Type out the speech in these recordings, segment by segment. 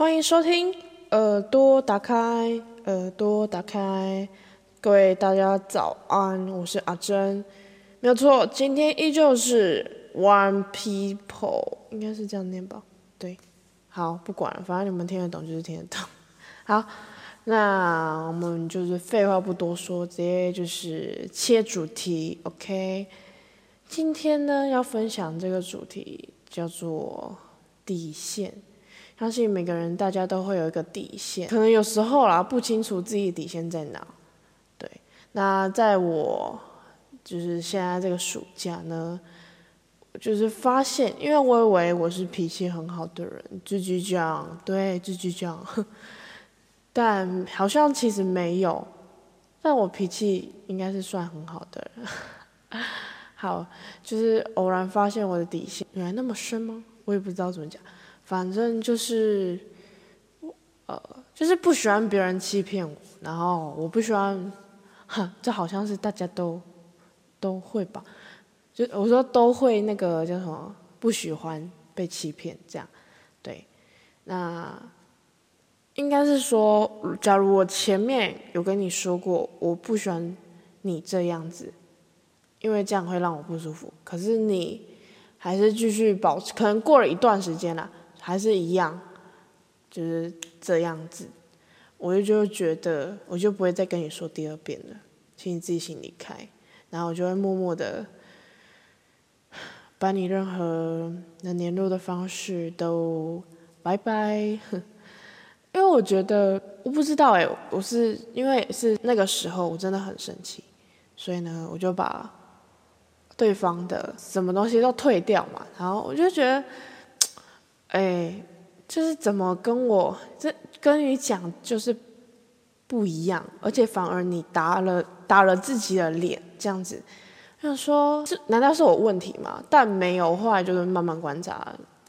欢迎收听，耳朵打开，耳朵打开，各位大家早安，我是阿珍，没有错，今天依旧是 One People，应该是这样念吧？对，好，不管了，反正你们听得懂就是听得懂。好，那我们就是废话不多说，直接就是切主题，OK？今天呢要分享这个主题叫做底线。相信每个人，大家都会有一个底线，可能有时候啦不清楚自己底线在哪。对，那在我就是现在这个暑假呢，就是发现，因为我以为我是脾气很好的人，自己讲，对，自己讲，但好像其实没有，但我脾气应该是算很好的人。好，就是偶然发现我的底线原来那么深吗？我也不知道怎么讲。反正就是，呃，就是不喜欢别人欺骗我，然后我不喜欢，哼，这好像是大家都都会吧，就我说都会那个叫什么，不喜欢被欺骗这样，对，那应该是说，假如我前面有跟你说过，我不喜欢你这样子，因为这样会让我不舒服，可是你还是继续保持，可能过了一段时间了。还是一样，就是这样子，我就觉得，我就不会再跟你说第二遍了，请你自己先离开，然后我就会默默的把你任何能联络的方式都拜拜，因为我觉得，我不知道哎，我是因为是那个时候我真的很生气，所以呢，我就把对方的什么东西都退掉嘛，然后我就觉得。哎，就是怎么跟我这跟你讲就是不一样，而且反而你打了打了自己的脸这样子，想说这难道是我问题吗？但没有，后来就是慢慢观察，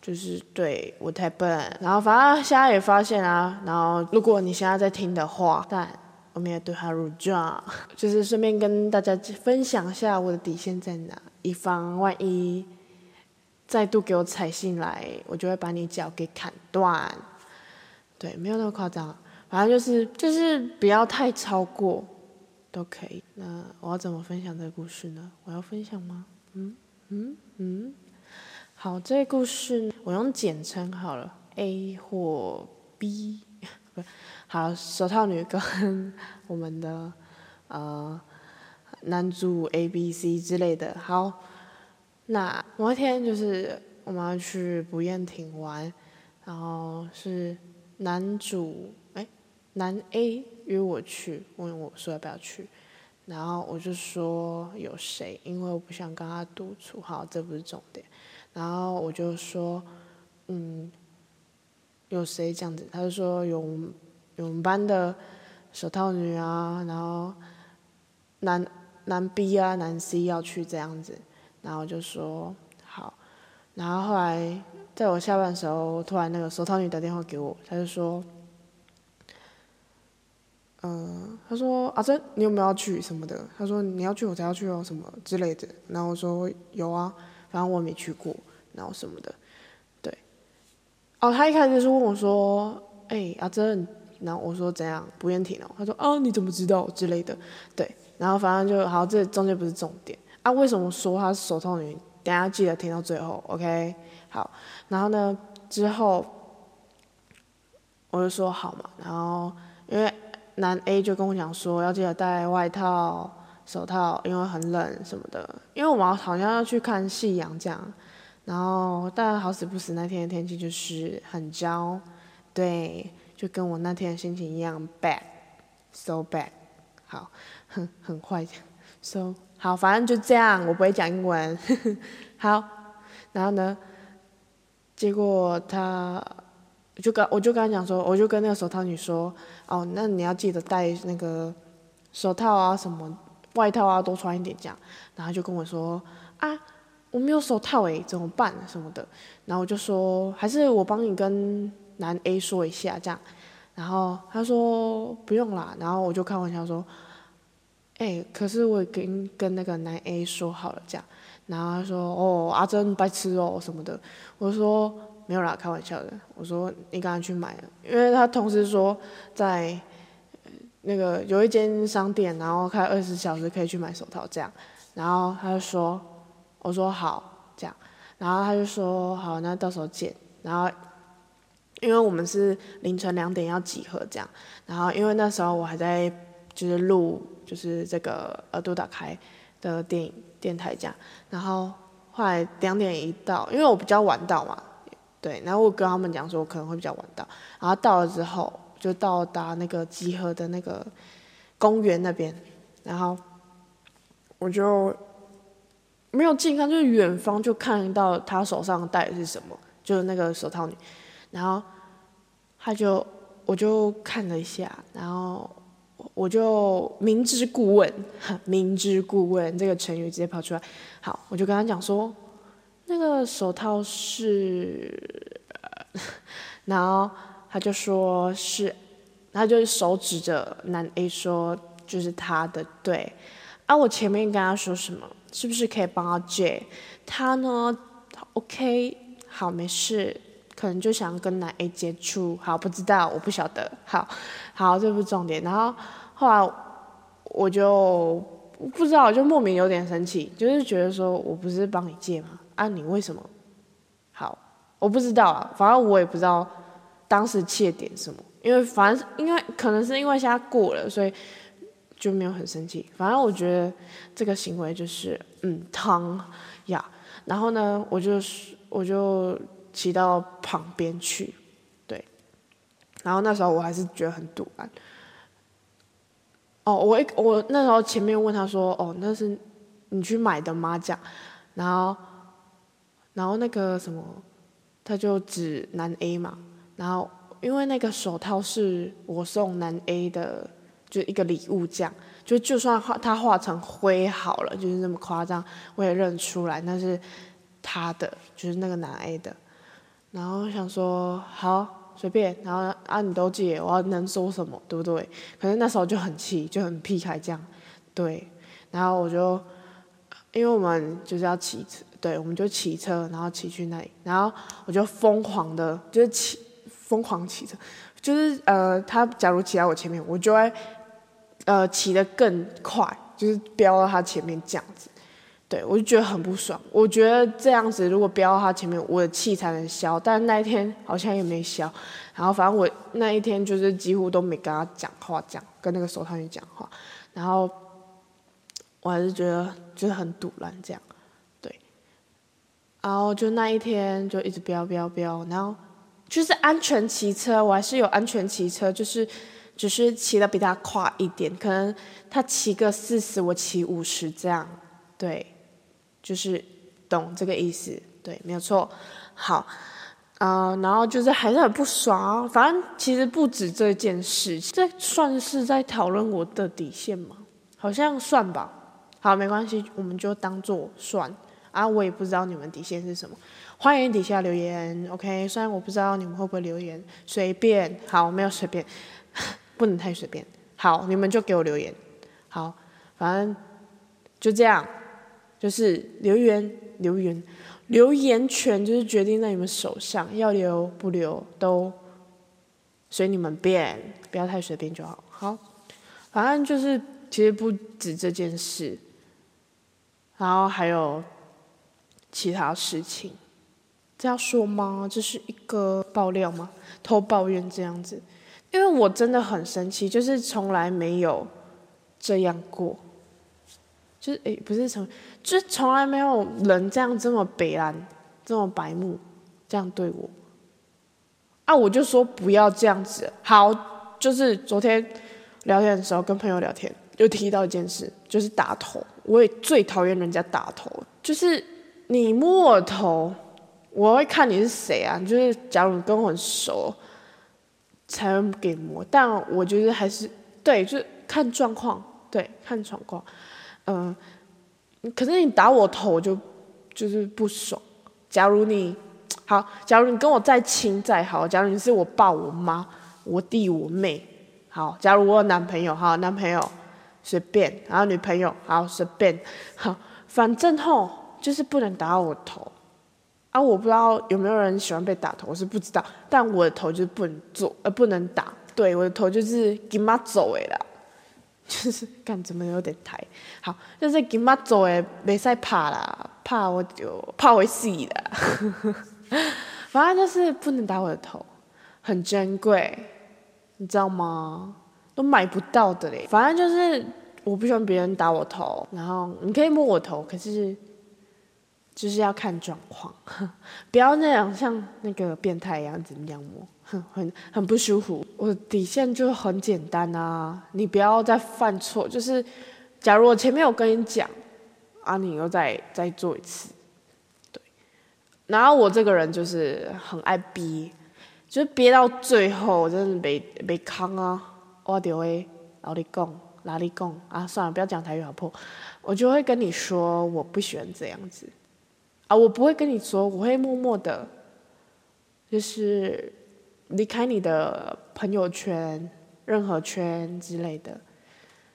就是对我太笨。然后反正现在也发现啊，然后如果你现在在听的话，但我们也对他入账，就是顺便跟大家分享一下我的底线在哪，以防万一。再度给我踩进来，我就会把你脚给砍断。对，没有那么夸张，反正就是就是不要太超过，都可以。那我要怎么分享这个故事呢？我要分享吗？嗯嗯嗯。好，这个故事我用简称好了，A 或 B，不，好，手套女跟我们的呃男主 A、B、C 之类的。好。那某一天就是我们要去不厌亭玩，然后是男主哎男 A 约我去，问我说要不要去，然后我就说有谁，因为我不想跟他独处，好这不是重点，然后我就说嗯有谁这样子，他就说有有我们班的手套女啊，然后男男 B 啊男 C 要去这样子。然后就说好，然后后来在我下班的时候，突然那个手套女打电话给我，他就说，嗯，他说阿珍，你有没有要去什么的？他说你要去我才要去哦，什么之类的。然后我说有啊，反正我没去过，然后什么的，对。哦，他一开始是问我说，哎，阿珍，然后我说怎样不愿听哦？他说啊，你怎么知道之类的？对，然后反正就好，这中间不是重点。啊，为什么说他是手套女？等下记得听到最后，OK？好，然后呢，之后我就说好嘛，然后因为男 A 就跟我讲说要记得带外套、手套，因为很冷什么的。因为我们好像要去看夕阳这样，然后但好死不死那天的天气就是很焦，对，就跟我那天的心情一样，bad，so bad，好，很很坏，so。好，反正就这样，我不会讲英文。好，然后呢，结果他就跟我就跟他讲说，我就跟那个手套女说，哦，那你要记得带那个手套啊，什么外套啊，多穿一点这样。然后就跟我说，啊，我没有手套诶，怎么办什么的。然后我就说，还是我帮你跟男 A 说一下这样。然后他说不用啦。然后我就开玩笑说。哎，可是我跟跟那个男 A 说好了这样，然后他说哦阿珍白痴哦什么的，我说没有啦，开玩笑的。我说你赶快去买了，因为他同时说在那个有一间商店，然后开二十小时可以去买手套这样。然后他就说，我说好这样，然后他就说好，那到时候见。然后因为我们是凌晨两点要集合这样，然后因为那时候我还在就是录就是这个耳朵打开的电影电台这样，然后后来两点一到，因为我比较晚到嘛。对，然后我跟他们讲说，我可能会比较晚到，然后到了之后就到达那个集合的那个公园那边，然后我就没有近看，就是远方就看到他手上戴的是什么，就是那个手套女，然后他就我就看了一下，然后我就明知故问，明知故问这个成语直接跑出来，好，我就跟他讲说。那个手套是，然后他就说是，他就是手指着男 A 说就是他的对，啊，我前面跟他说什么，是不是可以帮他借？他呢，OK，好，没事，可能就想跟男 A 接触，好，不知道，我不晓得，好，好，这不是重点。然后后来我就不知道，就莫名有点生气，就是觉得说我不是帮你借吗？啊，你为什么？好，我不知道啊，反正我也不知道当时切点什么，因为反正因为可能是因为现在过了，所以就没有很生气。反正我觉得这个行为就是嗯汤呀，然后呢，我就我就骑到旁边去，对，然后那时候我还是觉得很堵啊。哦，我一我那时候前面问他说，哦，那是你去买的吗？这样，然后。然后那个什么，他就指男 A 嘛，然后因为那个手套是我送男 A 的，就一个礼物这样，就就算画他画成灰好了，就是那么夸张，我也认出来那是他的，就是那个男 A 的。然后想说好随便，然后啊你都借，我要能说什么对不对？可是那时候就很气，就很避开这样，对，然后我就因为我们就是要骑车。对，我们就骑车，然后骑去那里，然后我就疯狂的，就是骑，疯狂骑车，就是呃，他假如骑在我前面，我就会呃骑得更快，就是飙到他前面这样子，对我就觉得很不爽。我觉得这样子如果飙到他前面，我的气才能消，但那一天好像也没消。然后反正我那一天就是几乎都没跟他讲话，讲跟那个手套女讲话，然后我还是觉得就是很堵乱这样。对然后就那一天就一直飙飙飙，然后就是安全骑车，我还是有安全骑车，就是只是骑的比他快一点，可能他骑个四十，我骑五十这样，对，就是懂这个意思，对，没有错。好，啊，然后就是还是很不爽，反正其实不止这件事，这算是在讨论我的底线吗？好像算吧。好，没关系，我们就当做算。啊，我也不知道你们底线是什么，欢迎底下留言，OK？虽然我不知道你们会不会留言，随便，好，没有随便，不能太随便，好，你们就给我留言，好，反正就这样，就是留言，留言，留言权就是决定在你们手上，要留不留都随你们便，不要太随便就好，好，反正就是其实不止这件事，然后还有。其他事情，这样说吗？这是一个爆料吗？偷抱怨这样子，因为我真的很生气，就是从来没有这样过，就是诶，不是从，就是从来没有人这样这么北蓝，这么白目，这样对我。啊，我就说不要这样子。好，就是昨天聊天的时候跟朋友聊天，就提到一件事，就是打头。我也最讨厌人家打头，就是。你摸我头，我会看你是谁啊？就是假如跟我很熟，才会给摸。但我觉得还是对，就是看状况，对，看状况。嗯，可是你打我头，我就就是不爽。假如你好，假如你跟我再亲再好，假如你是我爸、我妈、我弟、我妹，好，假如我有男朋友，好，男朋友随便，然后女朋友好随便，好，反正吼。就是不能打我头，啊，我不知道有没有人喜欢被打头，我是不知道。但我的头就是不能做，呃，不能打。对，我的头就是给妈走的啦，就是干怎么有点抬。好，就是今马做的，没使怕啦，怕我就怕会死啦。反正就是不能打我的头，很珍贵，你知道吗？都买不到的嘞。反正就是我不喜欢别人打我头，然后你可以摸我头，可是。就是要看状况，不要那样像那个变态一样怎么样摸，很很不舒服。我的底线就很简单啊，你不要再犯错。就是假如我前面有跟你讲，啊，你又再再做一次，对。然后我这个人就是很爱憋，就是憋到最后，我真的没没扛啊，我就会老你讲，哪里讲啊？算了，不要讲台语好破，我就会跟你说，我不喜欢这样子。啊，我不会跟你说，我会默默的，就是离开你的朋友圈、任何圈之类的，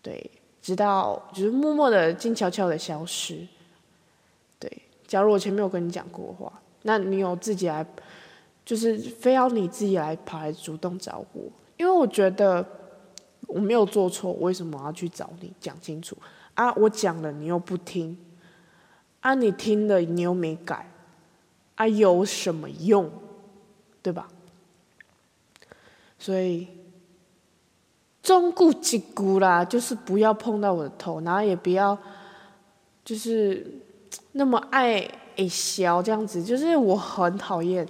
对，直到就是默默的、静悄悄的消失。对，假如我前面有跟你讲过话，那你有自己来，就是非要你自己来跑来主动找我，因为我觉得我没有做错，为什么要去找你讲清楚？啊，我讲了，你又不听。啊，你听了你又没改，啊，有什么用，对吧？所以，中顾即顾啦，就是不要碰到我的头，然后也不要，就是那么爱笑这样子，就是我很讨厌。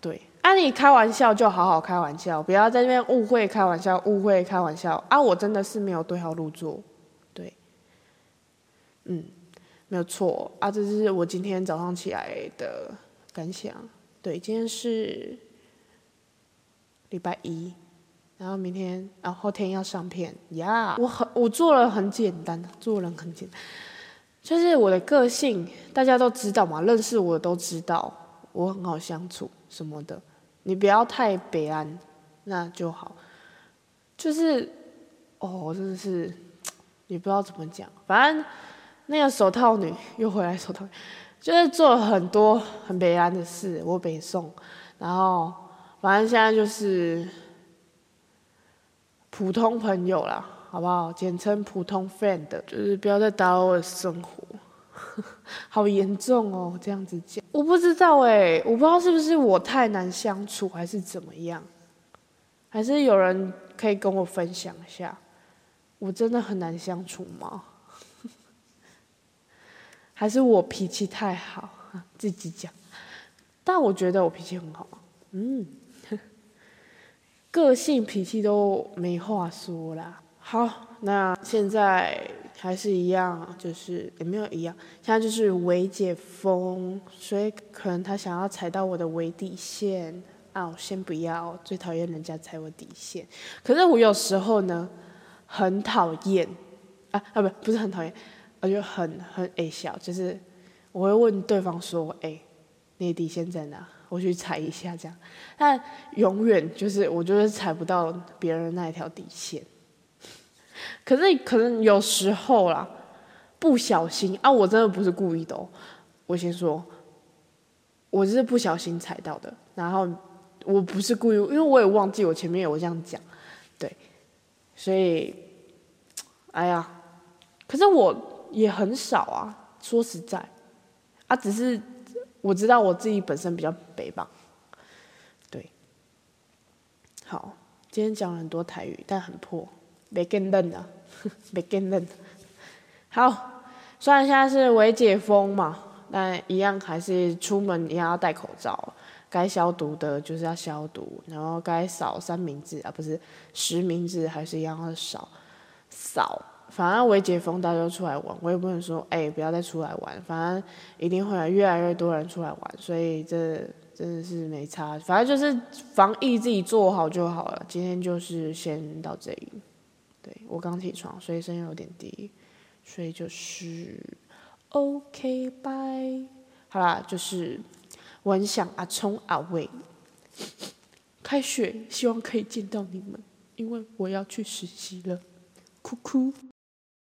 对，啊，你开玩笑就好好开玩笑，不要在那边误会开玩笑，误会开玩笑啊！我真的是没有对号入座，对，嗯。没有错啊，这是我今天早上起来的感想。对，今天是礼拜一，然后明天，然后后天要上片呀。我很，我做了很简单，做人很简单，就是我的个性，大家都知道嘛，认识我都知道，我很好相处什么的。你不要太悲哀，那就好。就是，哦，真的是，也不知道怎么讲，反正。那个手套女又回来，手套就是做了很多很悲哀的事，我北宋，然后反正现在就是普通朋友啦，好不好？简称普通 friend，就是不要再打扰我的生活，好严重哦，这样子讲，我不知道哎，我不知道是不是我太难相处，还是怎么样，还是有人可以跟我分享一下，我真的很难相处吗？还是我脾气太好，自己讲。但我觉得我脾气很好，嗯，个性脾气都没话说啦。好，那现在还是一样，就是也没有一样。现在就是微解封，所以可能他想要踩到我的微底线啊，我先不要，最讨厌人家踩我底线。可是我有时候呢，很讨厌啊啊，不，不是很讨厌。我就很很哎笑，就是我会问对方说：“哎，你的底线在哪？我去踩一下这样。”但永远就是我就是踩不到别人那一条底线。可是可能有时候啦，不小心啊，我真的不是故意的。哦。我先说，我是不小心踩到的。然后我不是故意，因为我也忘记我前面有这样讲，对。所以，哎呀，可是我。也很少啊，说实在，啊，只是我知道我自己本身比较北吧，对，好，今天讲了很多台语，但很破，没更嫩啊，没更嫩。好，虽然现在是微解封嘛，但一样还是出门一样要戴口罩，该消毒的就是要消毒，然后该扫三明治啊，不是实名制，还是一样要扫扫。反正微解封，大家都出来玩，我也不能说，哎，不要再出来玩。反正一定会有越来越多人出来玩，所以这真的是没差。反正就是防疫自己做好就好了。今天就是先到这里。对我刚起床，所以声音有点低，所以就是 OK 拜。好啦，就是我很想阿聪阿伟开学，希望可以见到你们，因为我要去实习了，哭哭。